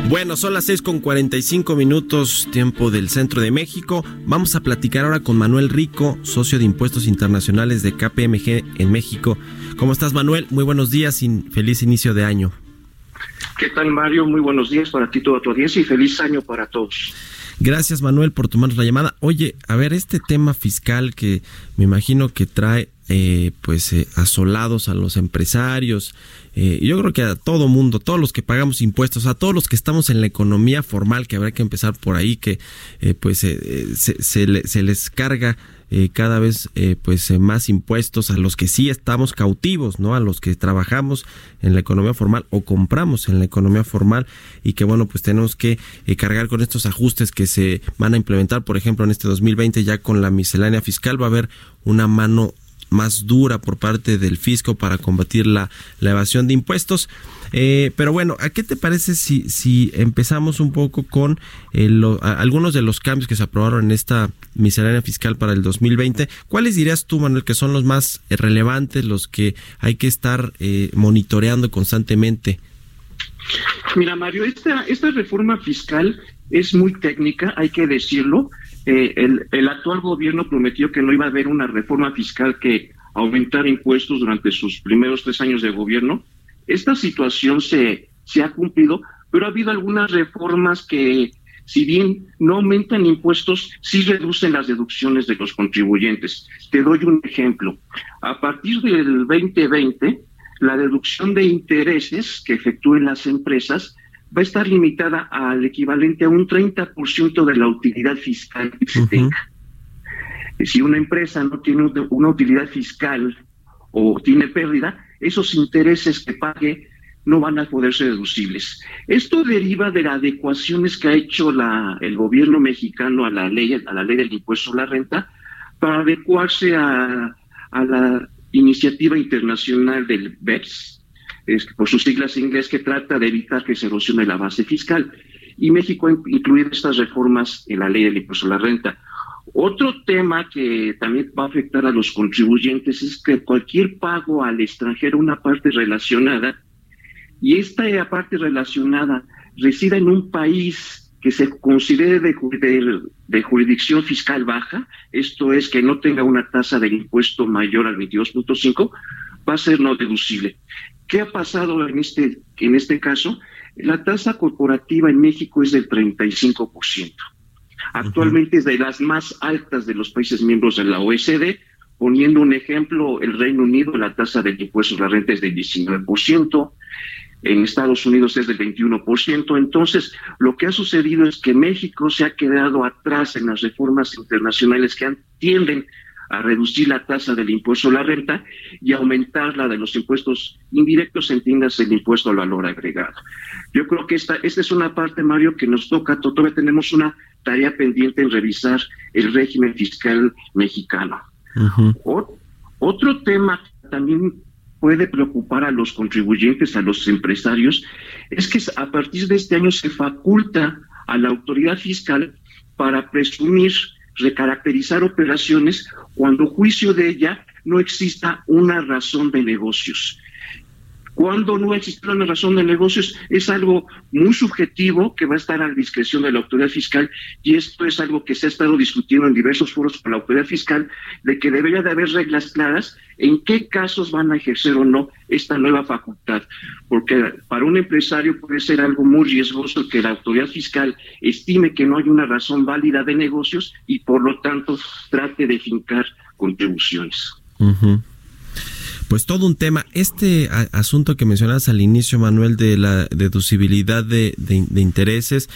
[SPEAKER 1] Bueno, son las 6 con 45 minutos, tiempo del centro de México. Vamos a platicar ahora con Manuel Rico, socio de impuestos internacionales de KPMG en México. ¿Cómo estás, Manuel? Muy buenos días y feliz inicio de año.
[SPEAKER 9] ¿Qué tal, Mario? Muy buenos días para ti, toda tu audiencia y feliz año para todos.
[SPEAKER 1] Gracias, Manuel, por tomarnos la llamada. Oye, a ver, este tema fiscal que me imagino que trae eh, pues eh, asolados a los empresarios. Eh, yo creo que a todo mundo, todos los que pagamos impuestos, a todos los que estamos en la economía formal, que habrá que empezar por ahí, que pues se, se, les carga cada vez pues más impuestos a los que sí estamos cautivos, ¿no? A los que trabajamos en la economía formal o compramos en la economía formal y que bueno, pues tenemos que cargar con estos ajustes que se van a implementar, por ejemplo, en este 2020 ya con la miscelánea fiscal va a haber una mano más dura por parte del fisco para combatir la, evasión de impuestos. Eh, pero bueno, ¿a qué te parece si, si empezamos un poco con eh, algunos de los cambios que se aprobaron en esta miscelánea fiscal para el 2020? ¿Cuáles dirías tú, Manuel, que son los más relevantes, los que hay que estar eh, monitoreando constantemente?
[SPEAKER 9] Mira, Mario, esta, esta reforma fiscal es muy técnica, hay que decirlo. Eh, el, el, actual gobierno prometió que no iba a haber una reforma fiscal que aumentara impuestos durante sus primeros tres años de gobierno. Esta situación se, se ha cumplido, pero ha habido algunas reformas que, si bien no aumentan impuestos, sí reducen las deducciones de los contribuyentes. Te doy un ejemplo. A partir del 2020, la deducción de intereses que efectúen las empresas va a estar limitada al equivalente a un 30% de la utilidad fiscal que se tenga. Si una empresa no tiene una utilidad fiscal o tiene pérdida, esos intereses que pague no van a poder ser deducibles. Esto deriva de las adecuaciones que ha hecho el gobierno mexicano a la ley, a la ley del impuesto a la renta para adecuarse a, a la iniciativa internacional del BEPS, por sus siglas en inglés, que trata de evitar que se erosione la base fiscal. Y México ha incluido estas reformas en la ley del impuesto a la renta. Otro tema que también va a afectar a los contribuyentes es que cualquier pago al extranjero, una parte relacionada, y esta parte relacionada resida en un país que se considere de, jurisdicción fiscal baja, esto es que no tenga una tasa de impuesto mayor al 22.5, va a ser no deducible. ¿Qué ha pasado en este, en este caso? La tasa corporativa en México es del 35%. Actualmente es de las más altas de los países miembros de la OECD. Poniendo un ejemplo, el Reino Unido, la tasa del impuesto a la renta es del 19%, en Estados Unidos es del 21%. Entonces, lo que ha sucedido es que México se ha quedado atrás en las reformas internacionales que tienden a reducir la tasa del impuesto a la renta y aumentar la de los impuestos indirectos, entiendas el impuesto al valor agregado. Yo creo que esta, esta es una parte, Mario, que nos toca, todavía tenemos una tarea pendiente en revisar el régimen fiscal mexicano. otro tema que también puede preocupar a los contribuyentes, a los empresarios, es que a partir de este año se faculta a la autoridad fiscal para presumir, recaracterizar operaciones cuando juicio de ella no exista una razón de negocios. Cuando no existe una razón de negocios es algo muy subjetivo que va a estar a la discreción de la autoridad fiscal y esto es algo que se ha estado discutiendo en diversos foros con la autoridad fiscal de que debería de haber reglas claras en qué casos van a ejercer o no esta nueva facultad, porque para un empresario puede ser algo muy riesgoso que la autoridad fiscal estime que no hay una razón válida de negocios y por lo tanto trate de fincar contribuciones
[SPEAKER 1] pues todo un tema. Este asunto que mencionas al inicio, Manuel, de la deducibilidad de, de intereses,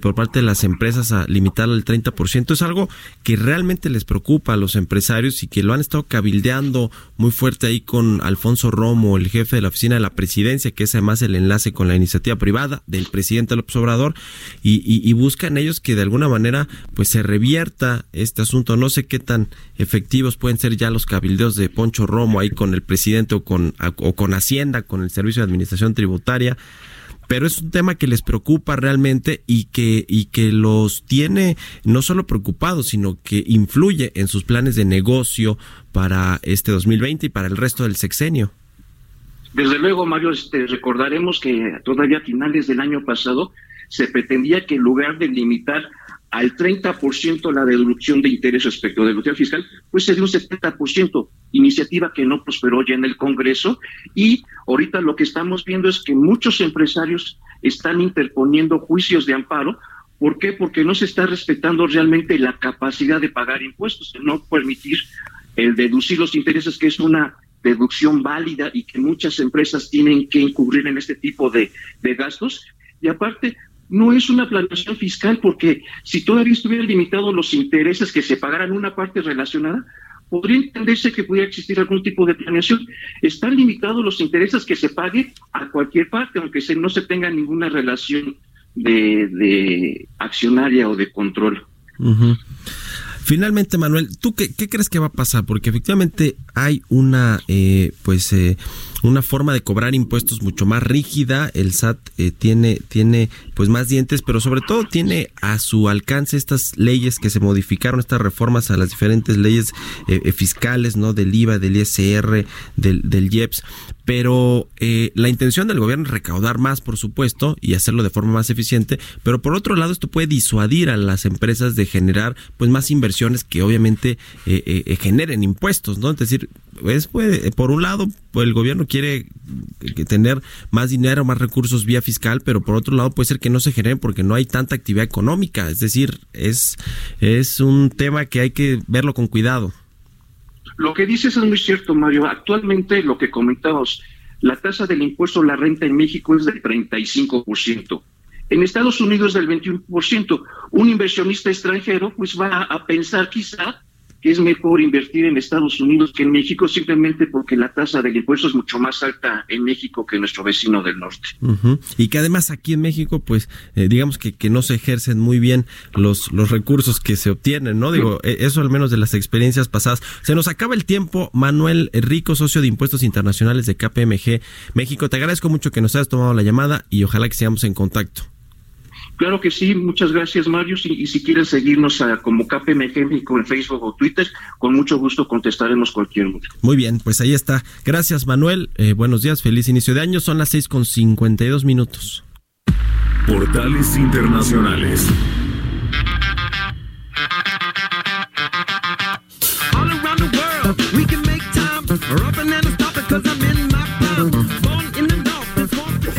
[SPEAKER 1] por parte de las empresas a limitarlo al 30%. Es algo que realmente les preocupa a los empresarios y que lo han estado cabildeando muy fuerte ahí con Alfonso Romo, el jefe de la oficina de la presidencia, que es además el enlace con la iniciativa privada del presidente López Obrador, y, y, buscan ellos que de alguna manera pues se revierta este asunto. No sé qué tan efectivos pueden ser ya los cabildeos de Poncho Romo ahí con el presidente o con, o con Hacienda, con el Servicio de Administración Tributaria pero es un tema que les preocupa realmente y que, y que los tiene no solo preocupados, sino que influye en sus planes de negocio para este 2020 y para el resto del sexenio.
[SPEAKER 9] Desde luego, Mario, este, recordaremos que todavía a finales del año pasado se pretendía que en lugar de limitar al 30% la deducción de interés respecto de deducción fiscal, pues se dio un 70%, iniciativa que no prosperó ya en el Congreso y ahorita lo que estamos viendo es que muchos empresarios están interponiendo juicios de amparo. ¿Por qué? Porque no se está respetando realmente la capacidad de pagar impuestos, de no permitir el deducir los intereses, que es una deducción válida y que muchas empresas tienen que incurrir en este tipo de, de gastos. Y aparte, no es una planeación fiscal porque si todavía estuvieran limitados los intereses que se pagaran una parte relacionada, podría entenderse que pudiera existir algún tipo de planeación. Están limitados los intereses que se pague a cualquier parte, aunque no se tenga ninguna relación de, accionaria o de control.
[SPEAKER 1] Finalmente, Manuel, ¿tú qué, crees que va a pasar? Porque efectivamente hay una, eh, pues, eh, una forma de cobrar impuestos mucho más rígida. El SAT eh, tiene, tiene pues más dientes, pero sobre todo tiene a su alcance estas leyes que se modificaron, estas reformas a las diferentes leyes eh, eh, fiscales, ¿no? Del IVA, del ISR, del, del IEPS. Pero la intención del gobierno es recaudar más, por supuesto, y hacerlo de forma más eficiente. Pero por otro lado, esto puede disuadir a las empresas de generar pues más inversiones que obviamente generen impuestos, ¿no? Es decir, es, pues, por un lado, pues, el gobierno quiere tener más dinero, más recursos vía fiscal, pero por otro lado puede ser que no se generen porque no hay tanta actividad económica. Es decir, es, es un tema que hay que verlo con cuidado.
[SPEAKER 9] Lo que dices es muy cierto, Mario. Actualmente, lo que comentamos, la tasa del impuesto a la renta en México es del 35%. En Estados Unidos es del 21%. Un inversionista extranjero pues va a pensar quizá que es mejor invertir en Estados Unidos que en México simplemente porque la tasa del impuesto es mucho más alta en México que en nuestro vecino del norte.
[SPEAKER 1] Y que además aquí en México, pues, eh, digamos que, que no se ejercen muy bien los, los recursos que se obtienen, ¿no? Digo, e, eso al menos de las experiencias pasadas. Se nos acaba el tiempo, Manuel Rico, socio de Impuestos Internacionales de KPMG México. Te agradezco mucho que nos hayas tomado la llamada y ojalá que sigamos en contacto.
[SPEAKER 9] Claro que sí, muchas gracias Mario. Y, si quieren seguirnos a, como KPMG México en Facebook o Twitter, con mucho gusto contestaremos cualquier duda.
[SPEAKER 1] Muy bien, pues ahí está. Gracias Manuel. Eh, buenos días, feliz inicio de año. Son las seis con cincuenta y dos minutos.
[SPEAKER 4] Portales Internacionales.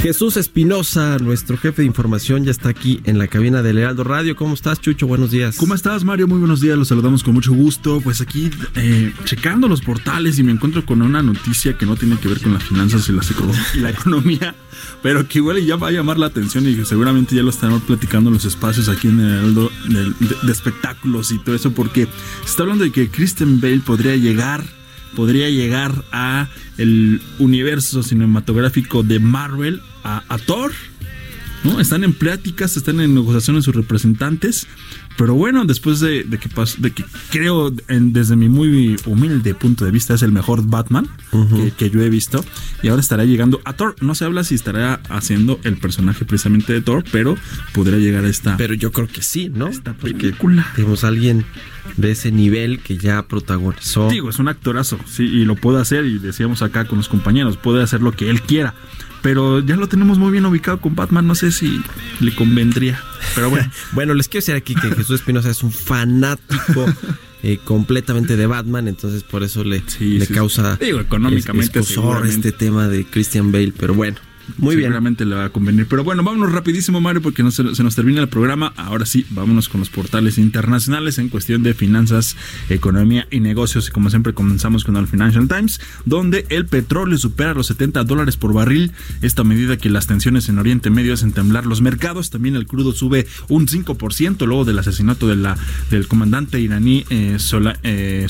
[SPEAKER 1] Jesús Espinosa, nuestro jefe de información, ya está aquí en la cabina del Heraldo Radio. ¿Cómo estás, Chucho? Buenos días.
[SPEAKER 2] ¿Cómo estás, Mario? Muy buenos días. Los saludamos con mucho gusto. Pues aquí eh, checando los portales y me encuentro con una noticia que no tiene que ver con las finanzas y la, y la economía, pero que igual ya va a llamar la atención y que seguramente ya lo estaremos platicando en los espacios aquí en el Heraldo de, de espectáculos y todo eso, porque se está hablando de que Kristen Bale podría llegar podría llegar a el universo cinematográfico de Marvel, a, Thor. ¿no? Están en pláticas, están en negociaciones sus representantes. Pero bueno, después de, que, de que creo, desde mi muy humilde punto de vista, es el mejor Batman que, yo he visto. Y ahora estará llegando a Thor. No se habla si estará haciendo el personaje precisamente de Thor, pero podría llegar a esta.
[SPEAKER 1] Pero yo creo que sí, ¿no? Esta película. tenemos a alguien de ese nivel que ya protagonizó.
[SPEAKER 2] Digo, es un actorazo, sí, y lo puede hacer. Y decíamos acá con los compañeros, puede hacer lo que él quiera pero ya lo tenemos muy bien ubicado con Batman, no sé si le convendría, pero bueno.
[SPEAKER 1] bueno, les quiero decir aquí que Jesús Espinosa es un fanático eh, completamente de Batman, entonces por eso le, le causa
[SPEAKER 2] Digo, económicamente
[SPEAKER 1] este tema de Christian Bale, pero bueno. Muy bien.
[SPEAKER 2] Seguramente le va a convenir. Pero bueno, vámonos rapidísimo, Mario, porque no se, nos termina el programa. Ahora sí, vámonos con los portales internacionales en cuestión de finanzas, economía y negocios. Y como siempre, comenzamos con el Financial Times, donde el petróleo supera los 70 dólares por barril. Esta medida que las tensiones en Oriente Medio hacen temblar los mercados. También el crudo sube un 5% luego del asesinato de la, del comandante iraní eh, eh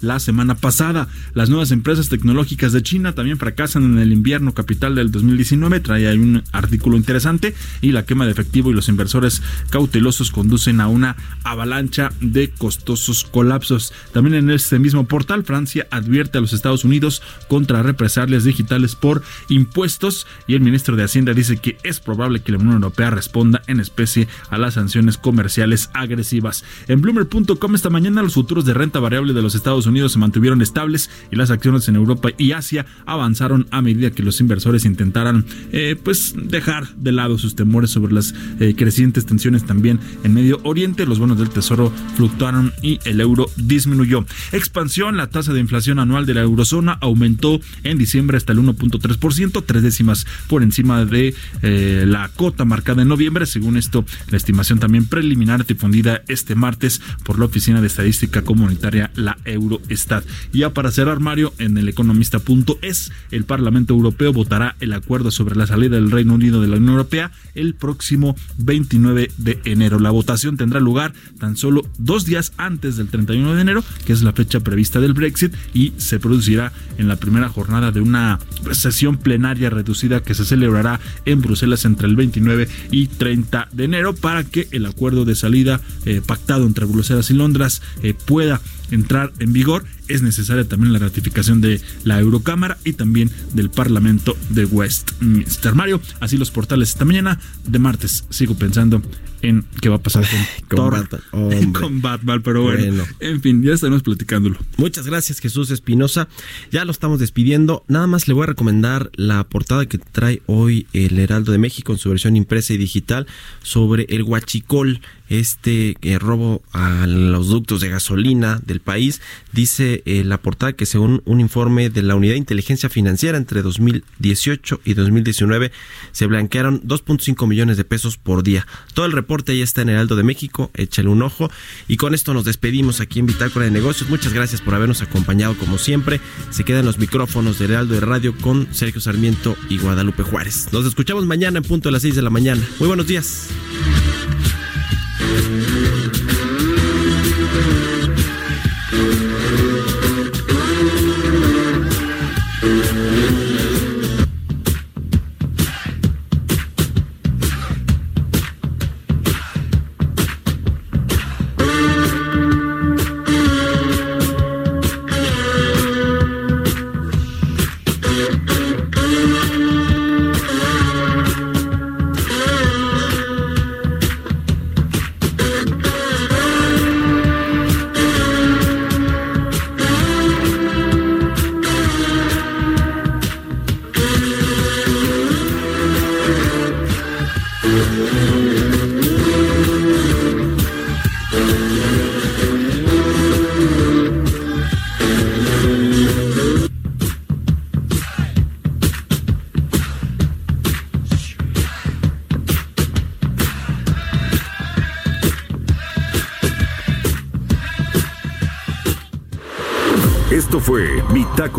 [SPEAKER 2] la semana pasada. Las nuevas empresas tecnológicas de China también fracasan en el invierno capital del 2019. Trae ahí un artículo interesante y la quema de efectivo y los inversores cautelosos conducen a una avalancha de costosos colapsos. También en este mismo portal, Francia advierte a los Estados Unidos contra represalias digitales por impuestos y el ministro de Hacienda dice que es probable que la Unión Europea responda en especie a las sanciones comerciales agresivas. En Bloomer.com esta mañana los futuros de renta variable de los Estados Unidos Unidos se mantuvieron estables y las acciones en Europa y Asia avanzaron a medida que los inversores intentaran eh, pues dejar de lado sus temores sobre las eh, crecientes tensiones también en Medio Oriente. Los bonos del Tesoro fluctuaron y el euro disminuyó. Expansión, la tasa de inflación anual de la eurozona aumentó en diciembre hasta el 1.3%, tres décimas por encima de eh, la cota marcada en noviembre. Según esto, la estimación también preliminar difundida este martes por la Oficina de Estadística Comunitaria, la Euro Eurostat. Ya para cerrar, Mario, en el economista.es, el Parlamento Europeo votará el acuerdo sobre la salida del Reino Unido de la Unión Europea el próximo 29 de enero. La votación tendrá lugar tan solo dos días antes del 31 de enero, que es la fecha prevista del Brexit, y se producirá en la primera jornada de una sesión plenaria reducida que se celebrará en Bruselas entre el 29 y 30 de enero para que el acuerdo de salida eh, pactado entre Bruselas y Londres eh, pueda entrar en vigor, es necesaria también la ratificación de la Eurocámara y también del Parlamento de Westminster. Mario, así los portales esta mañana de martes. Sigo pensando en qué va a pasar con, Batman. con Batman, pero bueno, en fin, ya estamos platicándolo.
[SPEAKER 1] Muchas gracias Jesús Espinosa. Ya lo estamos despidiendo. Nada más le voy a recomendar la portada que trae hoy el Heraldo de México en su versión impresa y digital sobre el huachicol este eh, robo a los ductos de gasolina del país. Dice eh, la portada que según un informe de la Unidad de Inteligencia Financiera entre 2018 y 2019 se blanquearon 2.5 millones de pesos por día. Todo el reporte ya está en Heraldo de México, échale un ojo y con esto nos despedimos aquí en Bitácora de Negocios. Muchas gracias por habernos acompañado como siempre. Se quedan los micrófonos de Heraldo de Radio con Sergio Sarmiento y Guadalupe Juárez. Nos escuchamos mañana en punto a las 6 de la mañana. Muy buenos días.
[SPEAKER 4] Thank. Amen.